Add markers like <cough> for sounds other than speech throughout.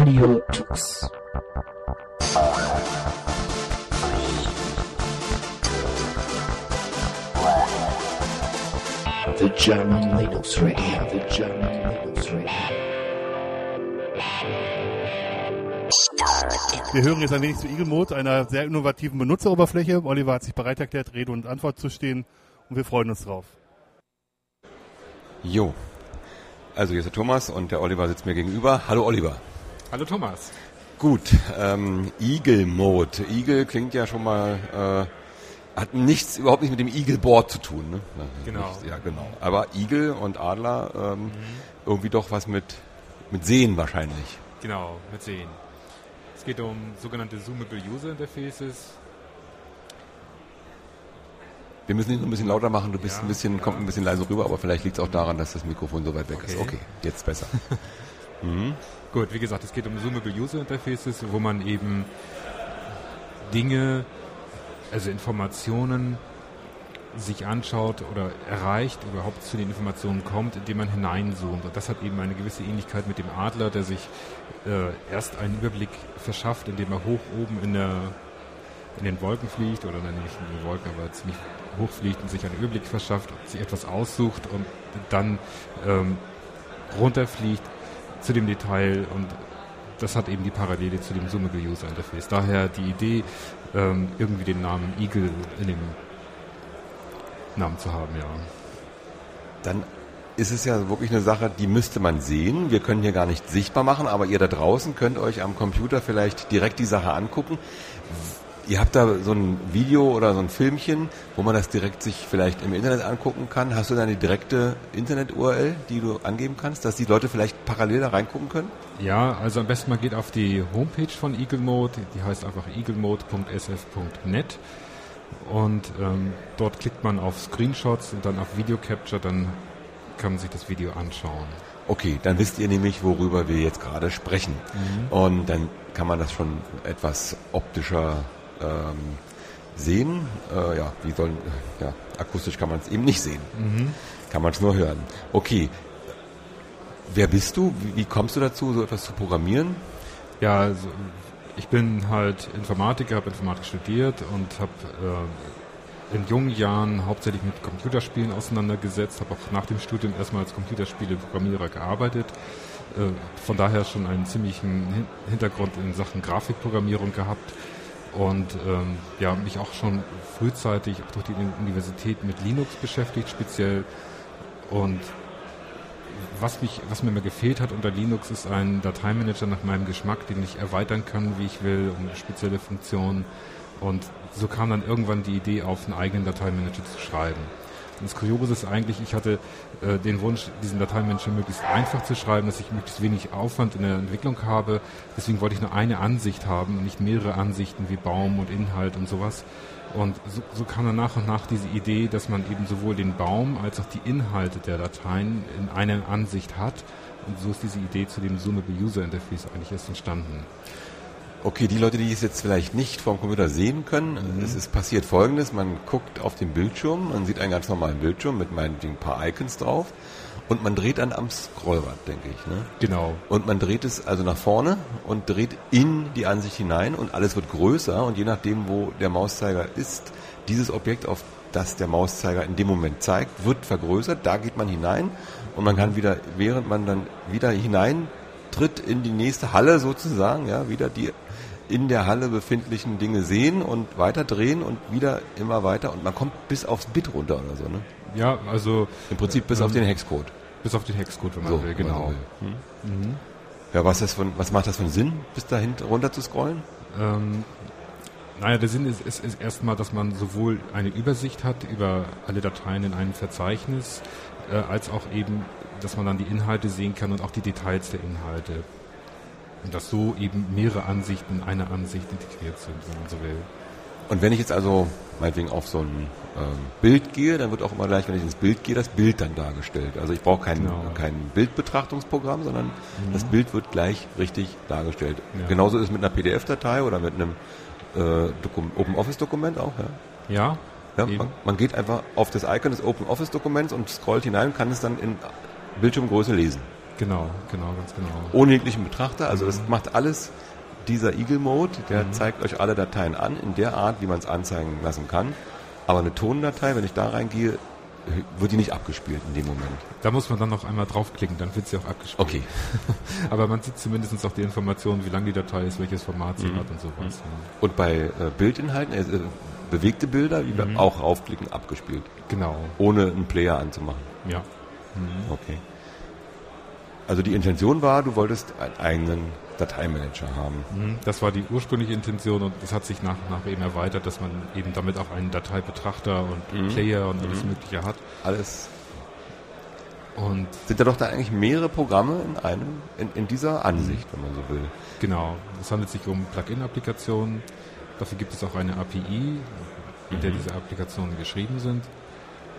Radio Tux. The German Linux Radio, the German Linux Radio. Wir hören jetzt ein wenig zu Eagle Mode, einer sehr innovativen Benutzeroberfläche. Oliver hat sich bereit erklärt, Rede und Antwort zu stehen und wir freuen uns drauf. Jo. Also hier ist der Thomas und der Oliver sitzt mir gegenüber. Hallo Oliver. Hallo Thomas. Gut, ähm, Eagle Mode. Eagle klingt ja schon mal, äh, hat nichts, überhaupt nicht mit dem Eagle Board zu tun. Ne? Genau. Nicht, ja, genau. Aber Eagle und Adler, ähm, mhm. irgendwie doch was mit, mit Sehen wahrscheinlich. Genau, mit Sehen. Es geht um sogenannte Zoomable User Interfaces. Wir müssen ihn ein bisschen lauter machen, du bist ja, ein bisschen, ja. kommt ein bisschen leise rüber, aber vielleicht liegt es auch daran, dass das Mikrofon so weit weg okay. ist. Okay, jetzt besser. <laughs> mhm. Gut, wie gesagt, es geht um Zoomable User Interfaces, wo man eben Dinge, also Informationen sich anschaut oder erreicht, überhaupt zu den Informationen kommt, indem man hineinzoomt. Und das hat eben eine gewisse Ähnlichkeit mit dem Adler, der sich äh, erst einen Überblick verschafft, indem er hoch oben in, der, in den Wolken fliegt, oder dann nicht in den Wolken, aber ziemlich hoch fliegt und sich einen Überblick verschafft, sich etwas aussucht und dann ähm, runterfliegt zu dem Detail und das hat eben die Parallele zu dem Zoomable User Interface. Daher die Idee, ähm, irgendwie den Namen Eagle in dem Namen zu haben, ja. Dann ist es ja wirklich eine Sache, die müsste man sehen. Wir können hier gar nicht sichtbar machen, aber ihr da draußen könnt euch am Computer vielleicht direkt die Sache angucken. Ihr habt da so ein Video oder so ein Filmchen, wo man das direkt sich vielleicht im Internet angucken kann. Hast du da eine direkte Internet-URL, die du angeben kannst, dass die Leute vielleicht parallel da reingucken können? Ja, also am besten man geht auf die Homepage von Eagle Mode, die heißt einfach eaglemode.sf.net und ähm, dort klickt man auf Screenshots und dann auf Video Capture, dann kann man sich das Video anschauen. Okay, dann wisst ihr nämlich, worüber wir jetzt gerade sprechen. Mhm. Und dann kann man das schon etwas optischer ähm, sehen. Äh, ja, wie sollen, ja, akustisch kann man es eben nicht sehen. Mhm. Kann man es nur hören. Okay. Wer bist du? Wie, wie, kommst du dazu, so etwas zu programmieren? Ja, also ich bin halt Informatiker, habe Informatik studiert und habe äh, in jungen Jahren hauptsächlich mit Computerspielen auseinandergesetzt, habe auch nach dem Studium erstmal als Computerspiele-Programmierer gearbeitet. Äh, von daher schon einen ziemlichen Hintergrund in Sachen Grafikprogrammierung gehabt und ähm, ja, mich auch schon frühzeitig auch durch die Universität mit Linux beschäftigt, speziell. Und was, mich, was mir immer gefehlt hat unter Linux ist ein Dateimanager nach meinem Geschmack, den ich erweitern kann, wie ich will, um spezielle Funktionen. Und so kam dann irgendwann die Idee auf, einen eigenen Dateimanager zu schreiben. Und das Kuriose ist eigentlich, ich hatte äh, den Wunsch, diesen Dateimanager möglichst einfach zu schreiben, dass ich möglichst wenig Aufwand in der Entwicklung habe. Deswegen wollte ich nur eine Ansicht haben und nicht mehrere Ansichten wie Baum und Inhalt und sowas. Und so, so kam dann nach und nach diese Idee, dass man eben sowohl den Baum als auch die Inhalte der Dateien in einer Ansicht hat. Und so ist diese Idee zu dem Zoomable User Interface eigentlich erst entstanden. Okay, die Leute, die es jetzt vielleicht nicht vom Computer sehen können, mhm. es ist passiert folgendes, man guckt auf den Bildschirm, man sieht einen ganz normalen Bildschirm mit meinetwegen ein paar Icons drauf und man dreht dann am Scrollrad, denke ich. Ne? Genau. Und man dreht es also nach vorne und dreht in die Ansicht hinein und alles wird größer und je nachdem, wo der Mauszeiger ist, dieses Objekt, auf das der Mauszeiger in dem Moment zeigt, wird vergrößert, da geht man hinein und man kann wieder, während man dann wieder hinein tritt in die nächste Halle sozusagen, ja, wieder die in der Halle befindlichen Dinge sehen und weiter drehen und wieder immer weiter und man kommt bis aufs Bit runter oder so, ne? Ja, also im Prinzip bis ähm, auf den Hexcode. Bis auf den Hexcode, wenn man so, will, genau. Will. Hm? Mhm. Ja, was, das von, was macht das für einen Sinn, bis dahin runter zu scrollen? Ähm, naja, der Sinn ist, ist, ist erstmal, dass man sowohl eine Übersicht hat über alle Dateien in einem Verzeichnis, äh, als auch eben, dass man dann die Inhalte sehen kann und auch die Details der Inhalte. Und dass so eben mehrere Ansichten in einer Ansicht integriert sind, wenn man so will. Und wenn ich jetzt also meinetwegen auf so ein ähm, Bild gehe, dann wird auch immer gleich, wenn ich ins Bild gehe, das Bild dann dargestellt. Also ich brauche kein, genau. kein Bildbetrachtungsprogramm, sondern mhm. das Bild wird gleich richtig dargestellt. Ja. Genauso ist es mit einer PDF-Datei oder mit einem äh, Open Office-Dokument auch, ja? Ja. ja man, man, geht einfach auf das Icon des Open Office-Dokuments und scrollt hinein und kann es dann in Bildschirmgröße lesen. Genau, genau, ganz genau. Ohne jeglichen Betrachter. Also das macht alles dieser Eagle Mode, der zeigt euch alle Dateien an, in der Art, wie man es anzeigen lassen kann. Aber eine Tondatei, wenn ich da reingehe, wird die nicht abgespielt in dem Moment. Da muss man dann noch einmal draufklicken, dann wird sie auch abgespielt. Okay. <laughs> Aber man sieht zumindest auch die Informationen, wie lang die Datei ist, welches Format sie hat und sowas. Ja. Und bei äh, Bildinhalten, äh, bewegte Bilder, wie wir auch raufklicken, abgespielt. Genau, Ohne einen Player anzumachen. ja. Okay. Also die Intention war, du wolltest einen eigenen Dateimanager haben. Mhm. Das war die ursprüngliche Intention und das hat sich nach und nach eben erweitert, dass man eben damit auch einen Dateibetrachter und Player und alles Mögliche hat. Alles. Und Sind da doch da eigentlich mehrere Programme in einem, in, in dieser Ansicht, wenn man so will. genau, es handelt sich um Plugin-Applikationen. Dafür gibt es auch eine API, mit der diese Applikationen geschrieben sind.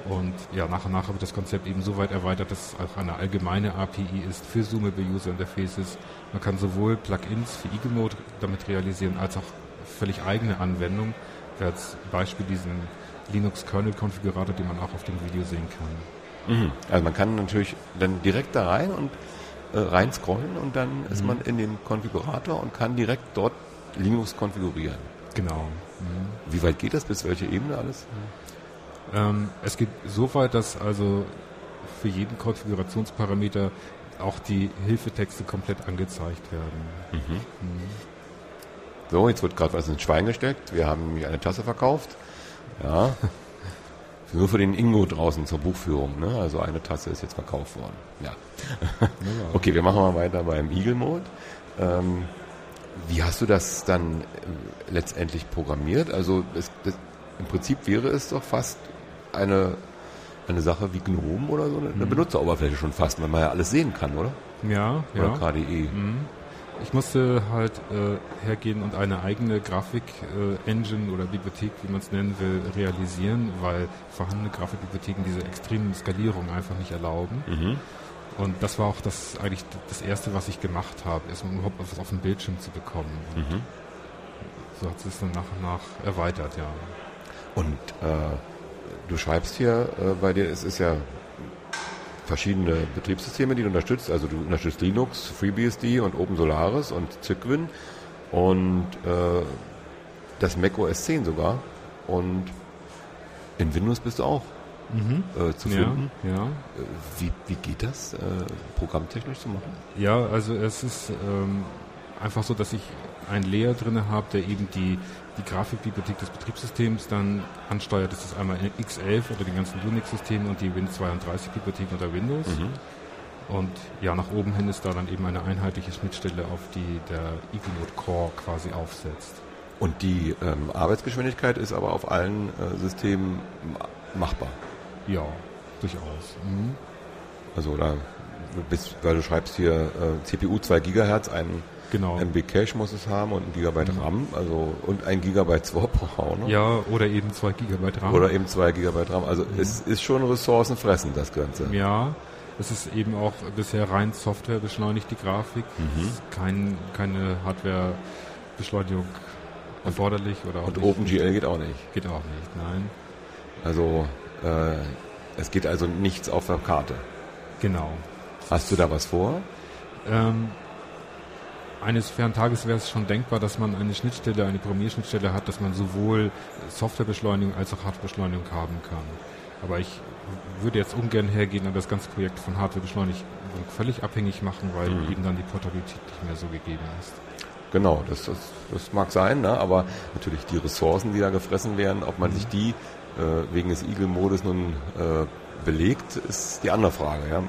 Und ja, nach und nach habe ich das Konzept eben so weit erweitert, dass es auch eine allgemeine API ist für Zoomable User Interfaces. Man kann sowohl Plugins für Eagle Mode damit realisieren, als auch völlig eigene Anwendungen. Wie Als Beispiel diesen Linux Kernel Konfigurator, den man auch auf dem Video sehen kann. Mhm. Also man kann natürlich dann direkt da rein und äh, rein scrollen und dann ist man in dem Konfigurator und kann direkt dort Linux konfigurieren. Genau. Wie weit geht das? Bis welche Ebene alles? Ähm, es geht so weit, dass also für jeden Konfigurationsparameter auch die Hilfetexte komplett angezeigt werden. So, jetzt wird gerade was ins Schwein gesteckt. Wir haben hier eine Tasse verkauft. Ja. <laughs> Nur für den Ingo draußen zur Buchführung. Ne? Also eine Tasse ist jetzt verkauft worden. Ja. <laughs> Okay, wir machen mal weiter beim Eagle Mode. Ähm, wie hast du das dann äh, letztendlich programmiert? Also es, das, im Prinzip wäre es doch fast eine, eine Sache wie GNOME oder so, eine, eine Benutzeroberfläche schon fast, weil man ja alles sehen kann, oder? Ja, Oder ja. KDE. Ich musste halt äh, hergehen und eine eigene Grafik-Engine oder Bibliothek, wie man es nennen will, realisieren, weil vorhandene Grafikbibliotheken diese extremen Skalierung einfach nicht erlauben. Und das war auch das eigentlich das erste, was ich gemacht habe, um überhaupt was auf dem Bildschirm zu bekommen. Und So hat es dann nach und nach erweitert, ja. Und äh, du schreibst hier äh, bei dir, es ist ja verschiedene Betriebssysteme, die du unterstützt. Also du unterstützt Linux, FreeBSD und OpenSolaris und Cygwin und äh, das Mac OS 10 sogar. Und in Windows bist du auch äh, zu finden. Ja, ja. Äh, Wie, wie geht das, äh, programmtechnisch zu machen? Ja, also es ist ähm, einfach so, dass ich einen Layer drin habe, der eben die, die Grafikbibliothek des Betriebssystems dann ansteuert. Das ist einmal X11 oder die ganzen Unix-Systeme und die Win32-Bibliothek unter Windows. Und ja, nach oben hin ist da dann eben eine einheitliche Schnittstelle, auf die der EagleNode Core quasi aufsetzt. Und die ähm, Arbeitsgeschwindigkeit ist aber auf allen äh, Systemen ma- machbar. Ja, durchaus. Mhm. Also da bist, weil du schreibst hier äh, CPU 2 Gigahertz, ein Genau. MB Cache muss es haben und ein Gigabyte RAM, also und ein Gigabyte Swap <laughs> auch noch. Ja, oder eben 2 GB RAM. Oder eben zwei Gigabyte RAM. Also es ist schon ressourcenfressend, das Ganze. Ja, es ist eben auch bisher rein Software beschleunigt, die Grafik. Es ist kein, keine Hardware-Beschleunigung erforderlich oder auch Und nicht. OpenGL geht auch nicht. Geht auch nicht, nein. Also äh, es geht also nichts auf der Karte. Genau. Hast du da was vor? Ähm, eines fairen Tages wäre es schon denkbar, dass man eine Schnittstelle, eine Programmierschnittstelle hat, dass man sowohl Softwarebeschleunigung als auch Hardwarebeschleunigung haben kann. Aber ich würde jetzt ungern hergehen und das ganze Projekt von Hardwarebeschleunigung völlig abhängig machen, weil eben dann die Portabilität nicht mehr so gegeben ist. Genau, das, das, das mag sein, ne? aber natürlich die Ressourcen, die da gefressen werden, ob man sich die äh, wegen des Eagle-Modus nun äh, belegt, ist die andere Frage. Ja?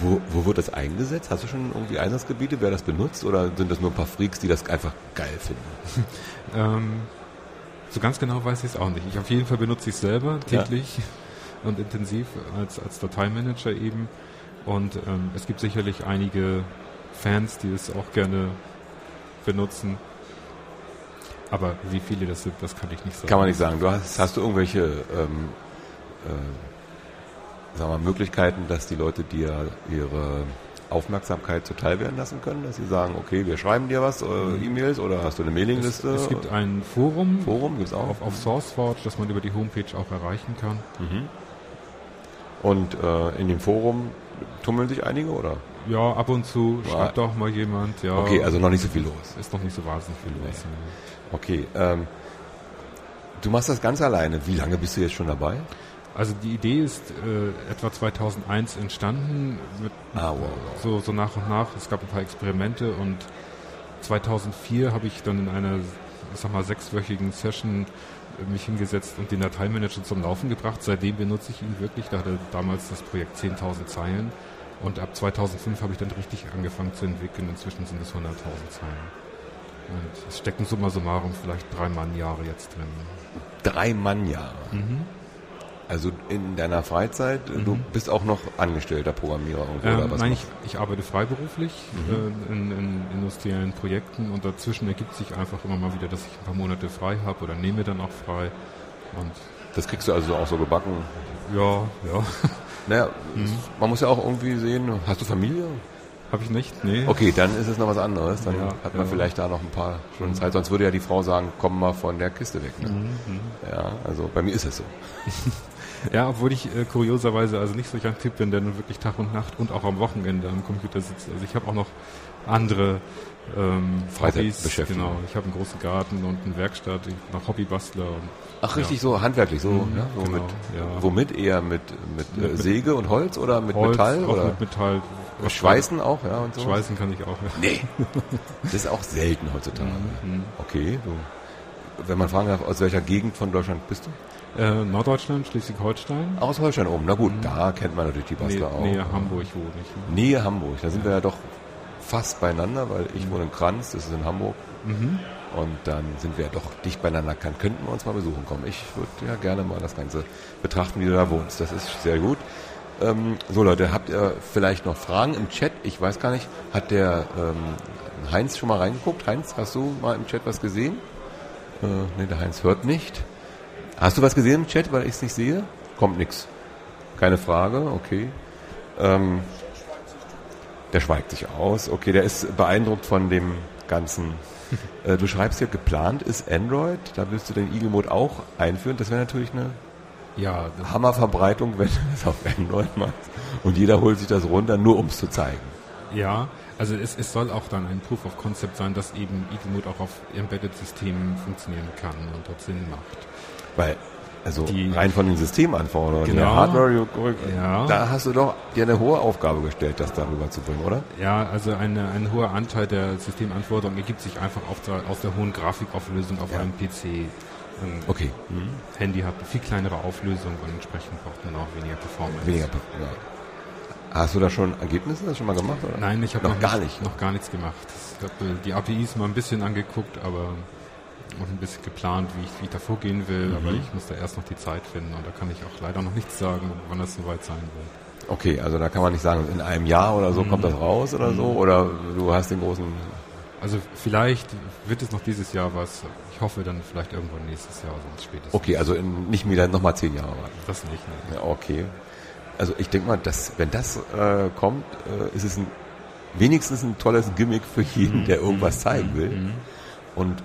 Wo, wo wird das eingesetzt? Hast du schon irgendwie Einsatzgebiete, wer das benutzt oder sind das nur ein paar Freaks, die das einfach geil finden? <laughs> Ähm, so ganz genau weiß ich es auch nicht. Ich auf jeden Fall benutze ich es selber Ja. täglich <laughs> und intensiv als, als Dateimanager eben. Und ähm, es gibt sicherlich einige Fans, die es auch gerne benutzen. Aber wie viele das sind, das kann ich nicht sagen. Kann man nicht sagen. Du hast, hast du irgendwelche ähm, äh, sagen wir, Möglichkeiten, dass die Leute dir ihre Aufmerksamkeit zuteil werden lassen können, dass sie sagen, okay, wir schreiben dir was, äh, E-Mails oder hast du eine Es, Mailingliste? es gibt ein Forum Forum gibt's auch. auf, auf SourceForge, das man über die Homepage auch erreichen kann. Und äh, in dem Forum tummeln sich einige, oder? Ja, ab und zu Ja. schreibt auch mal jemand. Ja, Okay, also noch nicht so viel los. ist noch nicht so wahnsinnig viel los. Okay, ähm, du machst das ganz alleine. Wie lange bist du jetzt schon dabei? Also die Idee ist äh, etwa 2001 entstanden, mit, Ah, wow, wow. so, so nach und nach. Es gab ein paar Experimente und 2004 habe ich dann in einer, ich sag mal, sechswöchigen Session mich hingesetzt und den Dateimanager zum Laufen gebracht. Seitdem benutze ich ihn wirklich. Da hatte damals das Projekt 10.000 Zeilen und ab 2005 habe ich dann richtig angefangen zu entwickeln. Inzwischen sind es 100.000 Zeilen. Und es stecken summa summarum vielleicht drei Mannjahre jetzt drin. Drei Mannjahre. Also in deiner Freizeit, du bist auch noch angestellter Programmierer irgendwo, Ähm, oder was? nein, ich, ich arbeite freiberuflich Mhm. äh, in, in industriellen Projekten und dazwischen ergibt sich einfach immer mal wieder, dass ich ein paar Monate frei habe oder nehme dann auch frei. Und? Das kriegst du also auch so gebacken. ja, ja, <laughs> Naja, Mhm. man muss ja auch irgendwie sehen, hast du Familie? habe ich nicht, nee. Okay, dann ist es noch was anderes. Dann Ja, hat man ja. vielleicht da noch ein paar Stunden Zeit. Sonst würde ja die Frau sagen, komm mal von der Kiste weg. Ne? Mhm, Ja, also bei mir ist es so. <laughs> Ja, obwohl ich äh, kurioserweise also nicht solch ein Typ bin, der nun wirklich Tag und Nacht und auch am Wochenende am Computer sitzt. Also ich habe auch noch andere ähm, Hobbys. Genau, ich habe einen großen Garten und eine Werkstatt, ich bin auch Hobbybastler und Ach, richtig so handwerklich, so, Mhm, ja, so genau, mit, ja. womit eher mit, mit, äh, Mit- mit- Säge und Holz oder mit Holz, Metall auch oder mit Metall. Was Schweißen auch, ja und so. Schweißen kann ich auch. Ja. Nee, das ist auch selten heutzutage. Mhm. Okay, so. Wenn man fragen darf, aus welcher Gegend von Deutschland bist du? Äh, Norddeutschland, Schleswig-Holstein. Aus Holstein oben. Na gut, da kennt man natürlich die Mhm. Bastler auch. Nähe Hamburg wohne ich. ne? Nähe Hamburg. Da sind wir ja doch fast beieinander, weil ich wohne in Kranz, das ist in Hamburg. Mhm. Und dann sind wir ja doch dicht beieinander. Kann, könnten wir uns mal besuchen kommen. Ich würde ja gerne mal das Ganze betrachten, wie du da wohnst. Das ist sehr gut. Ähm, so Leute, habt ihr vielleicht noch Fragen im Chat? Ich weiß gar nicht, hat der ähm, Heinz schon mal reingeguckt? Heinz, hast du mal im Chat was gesehen? Äh, ne, der Heinz hört nicht. Hast du was gesehen im Chat, weil ich es nicht sehe? Kommt nix. Keine Frage, okay. Ähm, der schweigt sich aus. Okay, der ist beeindruckt von dem ganzen. <laughs> Äh, du schreibst ja, geplant ist Android. Da willst du den Eagle Mode auch einführen. Das wäre natürlich eine Ja, Hammerverbreitung, wenn du das auf Android machst. Und jeder holt sich das runter, nur um es zu zeigen. ja, also es, es soll auch dann ein Proof of Concept sein, dass eben Eagle auch auf Embedded-Systemen funktionieren kann und dort Sinn macht. Weil, also Die- rein von den Systemanforderungen, Genau. der Hardware, Ja. da hast du doch dir eine hohe Aufgabe gestellt, das darüber zu bringen, oder? Ja, also eine, ein hoher Anteil der Systemanforderungen ergibt sich einfach auf der, aus der hohen Grafikauflösung auf Ja. einem PC. Ein Okay. Handy hat eine viel kleinere Auflösung und entsprechend braucht man auch weniger Performance. Weniger. Ja. Hast du da schon Ergebnisse schon mal gemacht? Oder? Nein, ich habe noch, gar nicht. noch gar nichts gemacht. Ich habe die APIs mal ein bisschen angeguckt, aber auch ein bisschen geplant, wie ich, wie ich da vorgehen will. Mhm. Aber ich muss da erst noch die Zeit finden und da kann ich auch leider noch nichts sagen, wann das soweit sein wird. Okay, also da kann man nicht sagen, in einem Jahr oder so kommt das raus oder so, oder du hast den großen. Also vielleicht wird es noch dieses Jahr was. Ich hoffe dann vielleicht irgendwann nächstes Jahr, sonst spätestens. Okay, also in, nicht wieder nochmal zehn Jahre warten. Das nicht. Ne? Ja, okay. Also ich denke mal, dass wenn das äh, kommt, äh, ist es ein, wenigstens ein tolles Gimmick für jeden, der irgendwas zeigen will. Und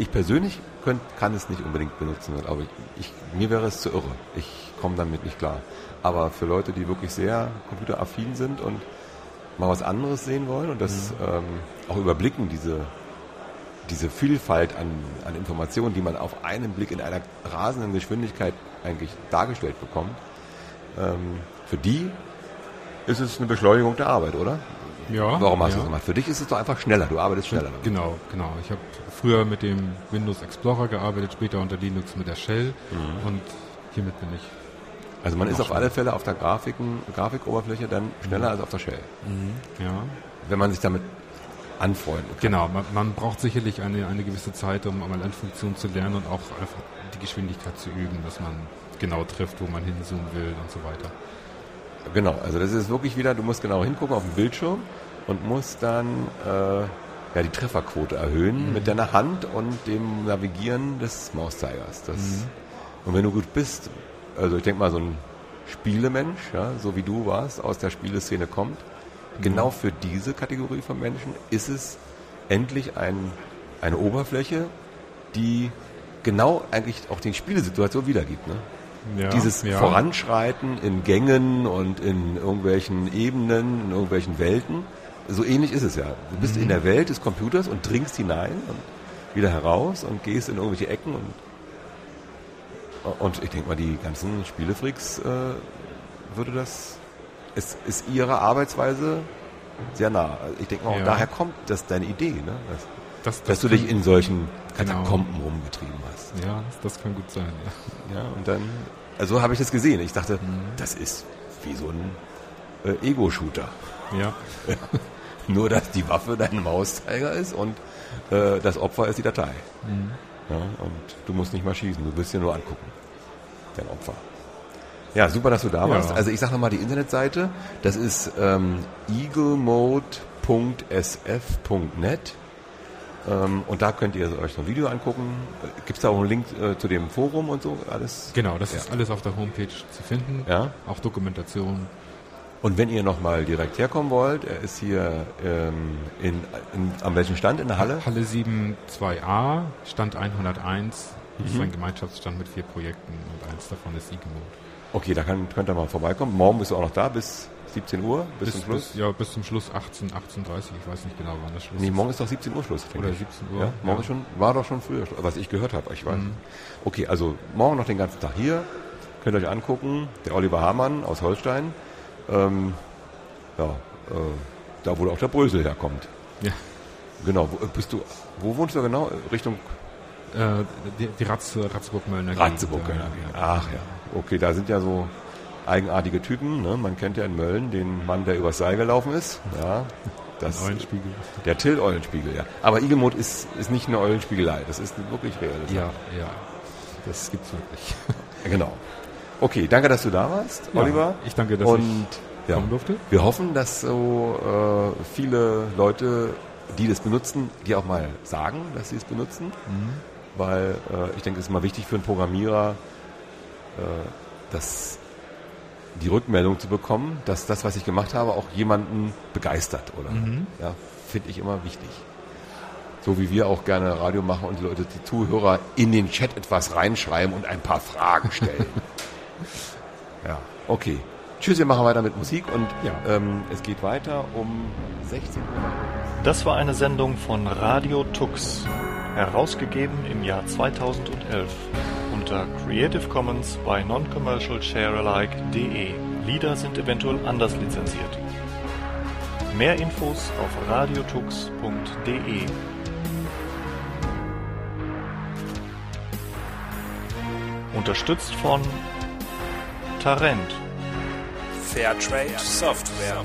ich persönlich könnt, kann es nicht unbedingt benutzen, aber ich, ich, mir wäre es zu irre. Ich komme damit nicht klar. Aber für Leute, die wirklich sehr computeraffin sind und mal was anderes sehen wollen und das ähm, auch überblicken, diese, diese Vielfalt an, an Informationen, die man auf einen Blick in einer rasenden Geschwindigkeit eigentlich dargestellt bekommt, ähm, für die ist es eine Beschleunigung der Arbeit, oder? Ja. Warum hast ja. du das gemacht? Für dich ist es doch einfach schneller, du arbeitest schneller. damit. Genau, genau. Ich habe früher mit dem Windows Explorer gearbeitet, später unter Linux mit der Shell Mhm. und hiermit bin ich. Also man ist auf alle Fälle auf der Grafiken, Grafikoberfläche dann schneller als auf der Shell, Ja. wenn man sich damit anfreunden kann. Genau, man, man braucht sicherlich eine, eine gewisse Zeit, um einmal eine Funktion zu lernen und auch einfach die Geschwindigkeit zu üben, dass man genau trifft, wo man hinzoomen will und so weiter. Genau, also das ist wirklich wieder, du musst genau hingucken auf den Bildschirm und musst dann äh, ja, die Trefferquote erhöhen mit deiner Hand und dem Navigieren des Mauszeigers. Das, Und wenn du gut bist, also ich denke mal, so ein Spielemensch, ja, so wie du warst, aus der Spieleszene kommt, genau für diese Kategorie von Menschen ist es endlich ein, eine Oberfläche, die genau eigentlich auch die Spielesituation wiedergibt. Ne? Ja, Dieses ja. Voranschreiten in Gängen und in irgendwelchen Ebenen, in irgendwelchen Welten. So ähnlich ist es ja. Du bist Mhm. in der Welt des Computers und dringst hinein und wieder heraus und gehst in irgendwelche Ecken und und ich denke mal, die ganzen Spielefreaks äh, würde das ist, ist ihre Arbeitsweise sehr nah. Ich denke mal, auch Ja. daher kommt das deine Idee, ne? dass, Das, dass du dich in solchen Genau. Katakomben rumgetrieben hast. Ja, das, das kann gut sein. Ja. Ja, und dann, also so habe ich das gesehen. Ich dachte, Mhm. das ist wie so ein äh, Ego-Shooter. ja. <laughs> Nur, dass die Waffe dein Mauszeiger ist und äh, das Opfer ist die Datei. Mhm. Ja, und du musst nicht mal schießen, du willst dir nur angucken. Dein Opfer. Ja, super, dass du da Ja. warst. Also ich sage nochmal die Internetseite. Das ist ähm, eaglemode.sf.net. Ähm, und da könnt ihr euch so ein Video angucken. Gibt es da auch einen Link äh, zu dem Forum und so? Alles? Genau, das Ja. ist alles auf der Homepage zu finden. Ja. Auch Dokumentation. Und wenn ihr nochmal direkt herkommen wollt, er ist hier ähm, in, in, am welchen Stand in der Halle? Halle 7 2a, Stand 101. Das Mhm. ist ein Gemeinschaftsstand mit vier Projekten und eins davon ist Igemod. Okay, da kann, könnt ihr mal vorbeikommen. Morgen bist du auch noch da bis 17 Uhr, bis, zum Schluss. Bis, ja, bis zum Schluss 18, 18.30 ich weiß nicht genau, wann das Schluss Nee, ist. morgen ist doch 17 Uhr Schluss. Oder ich. 17 Uhr. Ja, morgen ja. ist schon, war doch schon früher, was ich gehört habe. Ich weiß. Mhm. Okay, also morgen noch den ganzen Tag hier. Könnt ihr euch angucken. Der Oliver Hamann aus Holstein. Ähm, ja, äh, da wo auch der Brösel herkommt. Ja. Genau, wo, äh, bist du, wo wohnst du genau? Richtung Äh, die, die Ratz, Ratzeburg-Möllner Ratzeburg. Gegend, Ja. Ach ja. Okay, da sind ja so eigenartige Typen. Ne? Man kennt ja in Mölln den Mann, der übers Seil gelaufen ist. Ja, das, Eulenspiegel. Der Till Eulenspiegel, ja. Aber Igelmut ist, ist nicht eine Eulenspiegelei. Das ist wirklich real. Das Ja, ja. Das gibt's wirklich. <laughs> Genau. Okay, danke, dass du da warst, Ja, Oliver. ich danke, dass Und ja, kommen durfte. wir hoffen, dass so äh, viele Leute, die das benutzen, dir auch mal sagen, dass sie es benutzen. Mhm. Weil äh, ich denke, es ist mal wichtig für einen Programmierer, äh, dass die Rückmeldung zu bekommen, dass das, was ich gemacht habe, auch jemanden begeistert, oder? Mhm. Ja, finde ich immer wichtig. So wie wir auch gerne Radio machen und die Leute, die Zuhörer in den Chat etwas reinschreiben und ein paar Fragen stellen. <laughs> ja, okay. Tschüss, wir machen weiter mit Musik und Ja. ähm, es geht weiter um 16 Uhr. Das war eine Sendung von Radio Tux, herausgegeben im Jahr 2011 unter Creative Commons bei Non-Commercial Sharealike.de. Lieder sind eventuell anders lizenziert. Mehr Infos auf radiotux.de. Unterstützt von Tarent. Fairtrade Software.